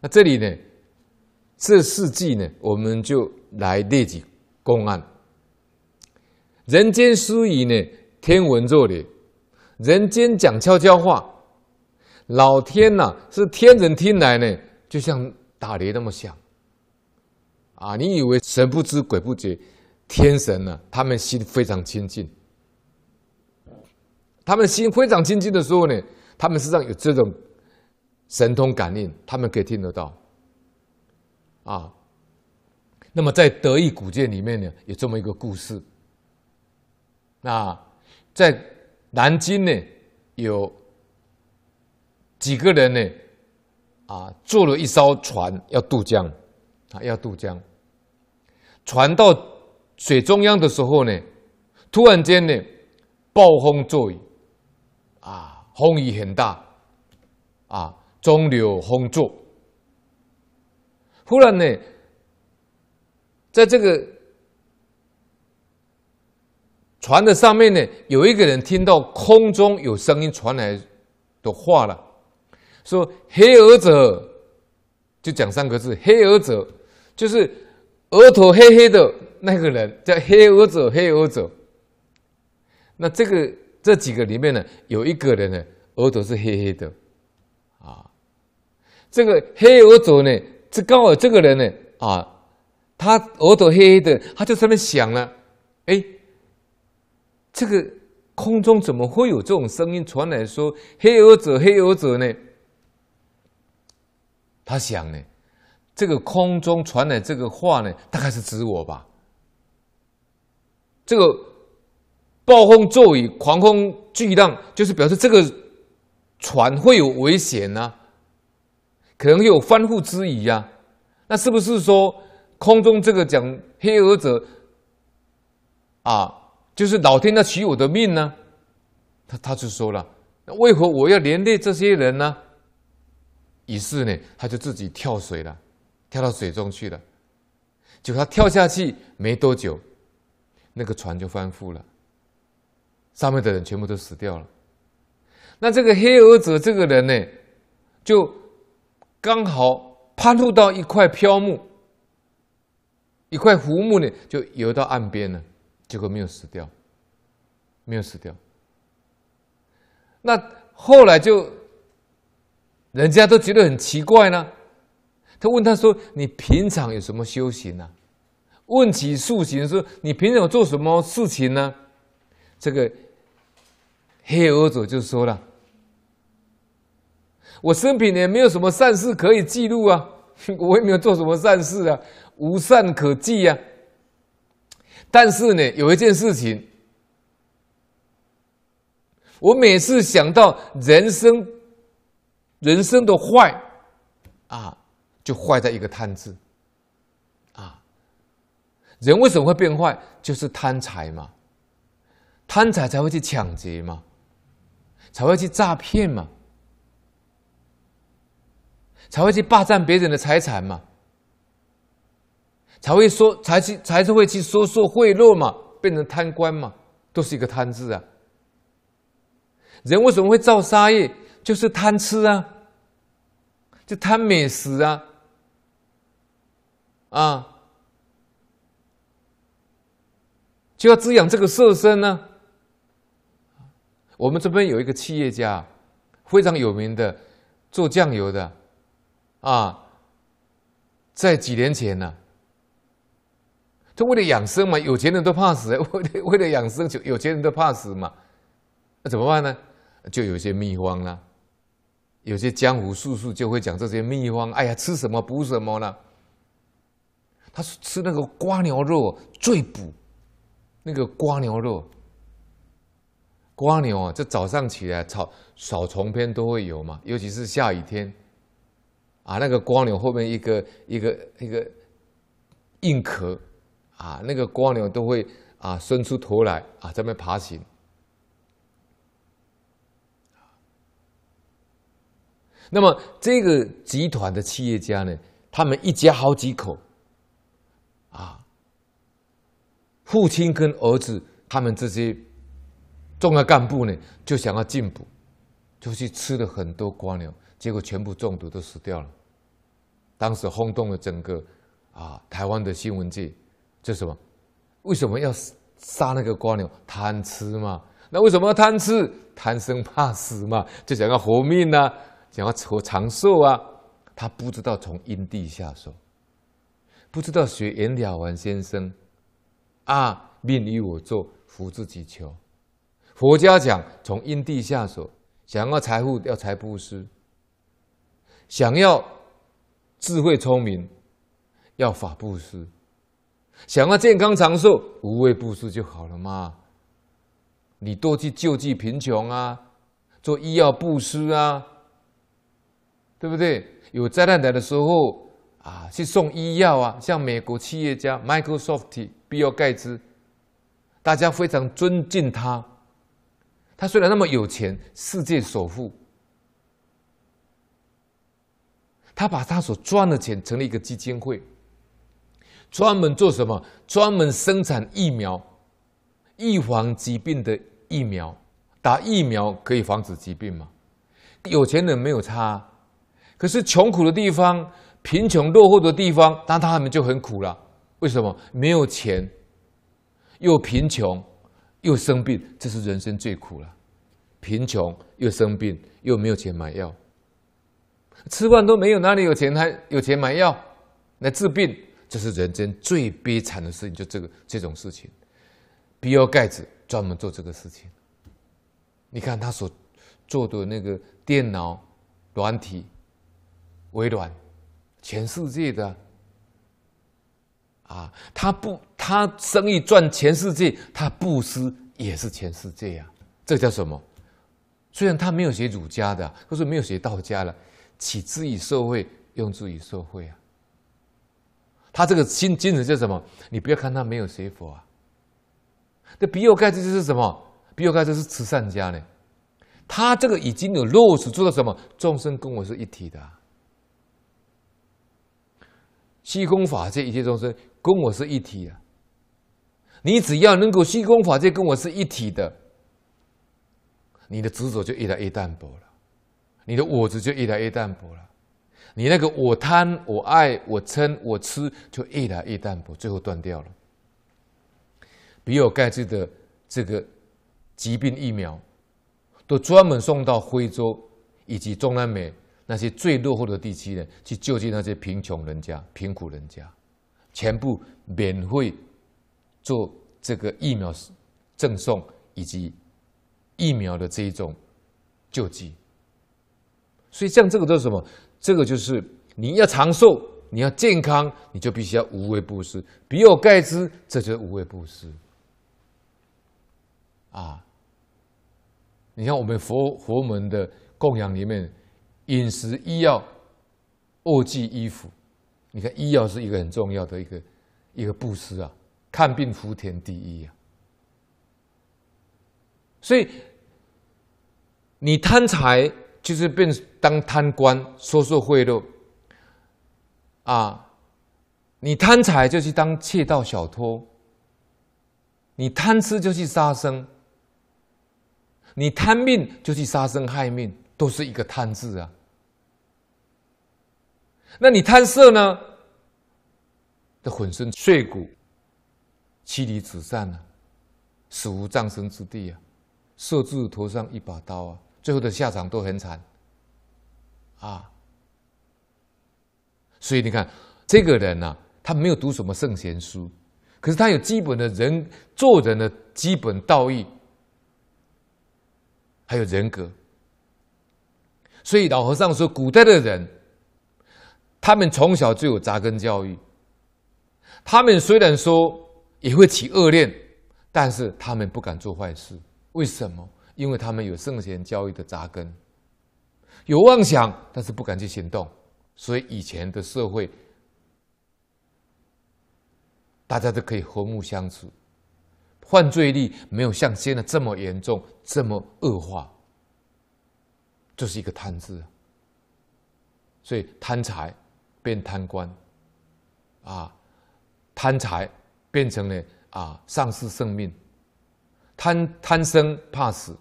那这里呢，这事迹呢，我们就来列举公案。人间须臾呢，天文若雷；人间讲悄悄话，老天呐、是天人听来呢，就像打雷那么响。啊，你以为神不知鬼不觉，天神呢、他们心非常清净。他们心非常清净的时候呢，他们身上有这种神通感应，他们可以听得到。啊，那么在德意古鉴里面呢，有这么一个故事。那在南京呢，有几个人呢，啊，坐了一艘船要渡江，啊，要渡江。船到水中央的时候呢，突然间呢，暴风骤雨，啊，风雨很大，啊，中流烽作。忽然呢，在这个船的上面呢，有一个人听到空中有声音传来的话了，说：“黑额者，就讲三个字，黑额者，就是。”额头黑黑的那个人叫黑额者，黑额者。那这个这几个里面呢，有一个人呢，额头是黑黑的，啊，这个黑额者呢，这刚好这个人呢，啊，他额头黑黑的，他就在那边想了，哎，这个空中怎么会有这种声音传来说黑额者，黑额者呢？他想呢。这个空中传来这个话呢，大概是指我吧。这个暴风骤雨、狂风巨浪，就是表示这个船会有危险呢、可能有翻覆之虞呀。那是不是说空中这个讲黑蛾者啊，就是老天要取我的命呢？他他就说了，那为何我要连累这些人呢？于是呢，他就自己跳水了。跳到水中去了，就他跳下去没多久，那个船就翻覆了，上面的人全部都死掉了。那这个黑蛾者这个人呢，就刚好攀附到一块漂木，一块浮木呢，就游到岸边了，结果没有死掉，没有死掉。那后来就，人家都觉得很奇怪呢。他问他说：“你平常有什么修行呢、啊？”问起素行说：“你平常有做什么事情呢？”这个黑额者就说了：“我生平也没有什么善事可以记录啊，我也没有做什么善事啊，无善可记啊。但是呢，有一件事情，我每次想到人生人生的坏啊。”就坏在一个贪字，啊，人为什么会变坏？就是贪财嘛，贪财才会去抢劫嘛，才会去诈骗嘛，才会去霸占别人的财产嘛，才会说才去才是会去收受贿赂嘛，变成贪官嘛，都是一个贪字啊。人为什么会造杀业？就是贪吃啊，就贪美食啊。啊，就要滋养这个色身呢。我们这边有一个企业家，非常有名的，做酱油的，啊，在几年前呢，他为了养生嘛，有钱人都怕死，为了为了养生，就有钱人都怕死嘛，那怎么办呢？就有些秘方啦，有些江湖术数就会讲这些秘方。哎呀，吃什么补什么了。他吃那个瓜牛肉最补，那个瓜牛肉，瓜牛啊，这早上起来草扫虫篇都会有嘛，尤其是下雨天，啊，那个蜗牛后面一个一个一个硬壳，啊，那个蜗牛都会啊伸出头来啊在那爬行。那么这个集团的企业家呢，他们一家好几口。啊，父亲跟儿子他们这些重要干部呢，就想要进补，就去吃了很多蜗牛，结果全部中毒都死掉了。当时轰动了整个啊台湾的新闻界，这什么？为什么要杀那个瓜牛？贪吃嘛？那为什么要贪吃？贪生怕死嘛？就想要活命啊，想要活长寿啊。他不知道从因地下手，不知道学颜了凡先生啊，命由我做，福自己求。佛家讲从因地下手，想要财富要财布施，想要智慧聪明要法布施，想要健康长寿无畏布施就好了嘛。你多去救济贫穷啊，做医药布施啊，对不对？有灾难来的时候啊，去送医药啊，像美国企业家 Microsoft 比尔盖茨，大家非常尊敬他。他虽然那么有钱，世界首富，他把他所赚的钱成立一个基金会，专门做什么？专门生产疫苗，预防疾病的疫苗。打疫苗可以防止疾病吗？有钱人没有差。可是穷苦的地方、贫穷落后的地方，那他们就很苦了。为什么？没有钱，又贫穷，又生病，这是人生最苦了。贫穷又生病，又没有钱买药，吃饭都没有，哪里有钱还有钱买药来治病？这是人间最悲惨的事情，就这个这种事情。比尔盖茨专门做这个事情。你看他所做的那个电脑软体。微软，全世界的啊，他不，他生意赚全世界，他布施也是全世界呀、啊。这叫什么？虽然他没有学儒家的，或是没有学道家的，起之于社会，用之于社会啊。他这个心精神叫什么？你不要看他没有学佛啊。这比尔盖茨就是什么？比尔盖茨是慈善家呢。他这个已经有落实做到什么？众生跟我是一体的、啊。虚空法界一切众生跟我是一体啊！你只要能够虚空法界跟我是一体的，你的执着就越来越淡薄了，你的我执就越来越淡薄了，你那个我贪、我爱、我嗔、我痴就越来越淡薄，最后断掉了。比尔盖茨的这个疾病疫苗，都专门送到非洲以及中南美。那些最落后的地区呢，去救济那些贫穷人家、贫苦人家，全部免费做这个疫苗赠送以及疫苗的这一种救济。所以像这个都是什么？这个就是你要长寿，你要健康，你就必须要无畏布施。比尔盖茨，这就是无畏布施啊！你看我们佛佛门的供养里面。饮食、医药、卧具、衣服，你看医药是一个很重要的一个一个布施啊，看病福田第一啊。所以你贪财就是变当贪官，收受贿赂。啊；你贪财就去当窃盗小偷；你贪吃就去杀生；你贪命就去杀生害命，都是一个贪字啊。那你贪色呢？的浑身碎骨，妻离子散啊，死无葬身之地啊，色字头上一把刀啊，最后的下场都很惨啊。所以你看，这个人呐、啊，他没有读什么圣贤书，可是他有基本的人做人的基本道义，还有人格。所以老和尚说，古代的人。他们从小就有扎根教育，他们虽然说也会起恶念，但是他们不敢做坏事。为什么？因为他们有圣贤教育的扎根，有妄想，但是不敢去行动。所以以前的社会，大家都可以和睦相处，犯罪率没有像现在这么严重、这么恶化。这、就是一个贪字，所以贪财。变贪官，啊，贪财变成了啊，丧失生命；贪贪生怕死，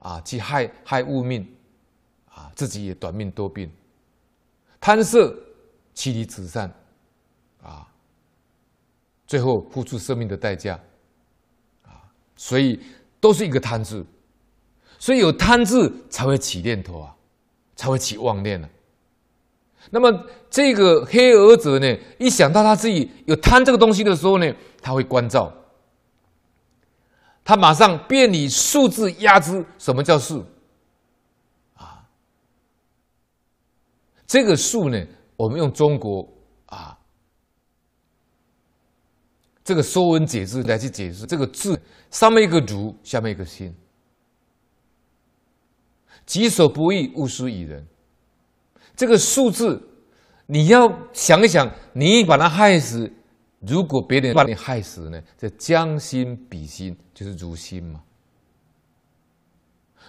啊，去害害物命，啊，自己也短命多病；贪色妻离子散，啊，最后付出生命的代价，啊，所以都是一个贪字，所以有贪字才会起念头啊，才会起妄念呢、啊。那么这个黑儿者呢，一想到他自己有贪这个东西的时候呢，他会关照，他马上便以数字压之。什么叫数？啊，这个数呢，我们用中国啊，这个《说文解字》来去解释这个字，上面一个如，下面一个心，己所不欲，勿施于人。这个数字，你要想一想，你把它害死，如果别人把你害死呢？这将心比心，就是如心嘛。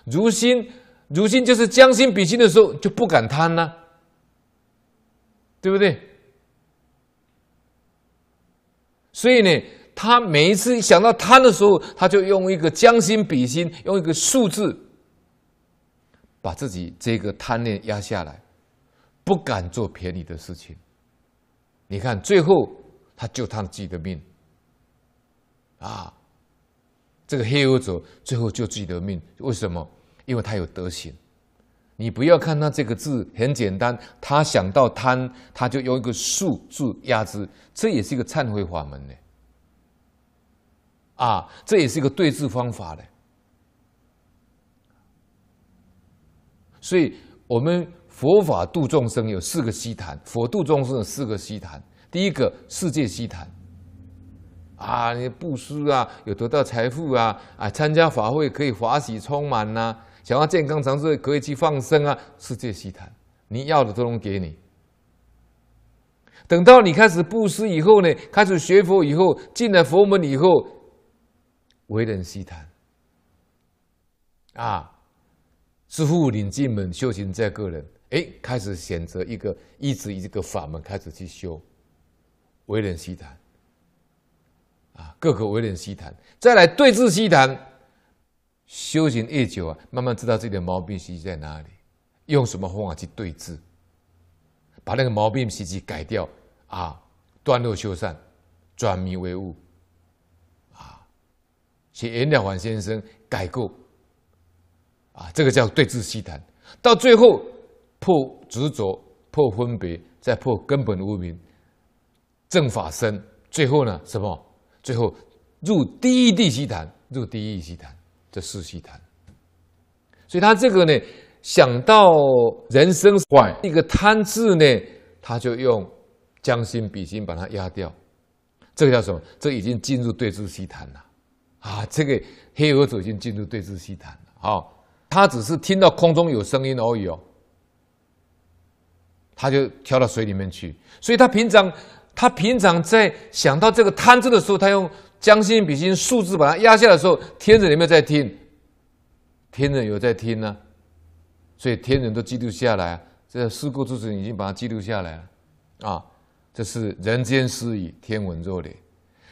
如心，如心就是将心比心的时候，就不敢贪了，对不对？所以呢，他每一次想到贪的时候，他就用一个将心比心，用一个数字，把自己这个贪念压下来。不敢做便宜的事情。你看，最后他救他自己的命，啊，这个黑儿者最后救自己的命，为什么？因为他有德行。你不要看他这个字很简单，他想到贪，他就用一个数字压制，这也是一个忏悔法门呢。啊，这也是一个对治方法呢。所以我们。佛法度众生有四个希谈，佛度众生有四个希谈。第一个世界希谈，啊，你布施啊，有得到财富啊，啊，参加法会可以法喜充满呐、想要健康长寿可以去放生啊，世界希谈，你要的都能给你。等到你开始布施以后呢，开始学佛以后，进了佛门以后，为人希谈，啊，师父领进门，修行在个人。哎，开始选择一个一直一个法门开始去修，为人希谈，啊，各个为人希谈，再来对治西谈，修行越久啊，慢慢知道自己的毛病习气在哪里，用什么方法去对治，把那个毛病习气改掉。啊，断恶修善，转迷为悟，啊，写袁了凡先生改过，啊，这个叫对治西谈，到最后。破执着，破分别，再破根本无明，正法身，最后呢？什么？最后入第一地希谈，入第一义希谈，这四希谈。所以他这个呢，想到人生坏一个贪字呢，他就用将心比心把它压掉。这个叫什么？这已经进入对治希谈了啊！这个黑儿子已经进入对治希谈了。啊，他只是听到空中有声音而已哦。他就跳到水里面去，所以他平常，他平常在想到这个贪字的时候，他用将心比心数字把它压下来的时候，天人有没有在听？天人有在听呢、所以天人都记录下来、这个事故之神已经把它记录下来了，啊，这是人间失语，天文若雷。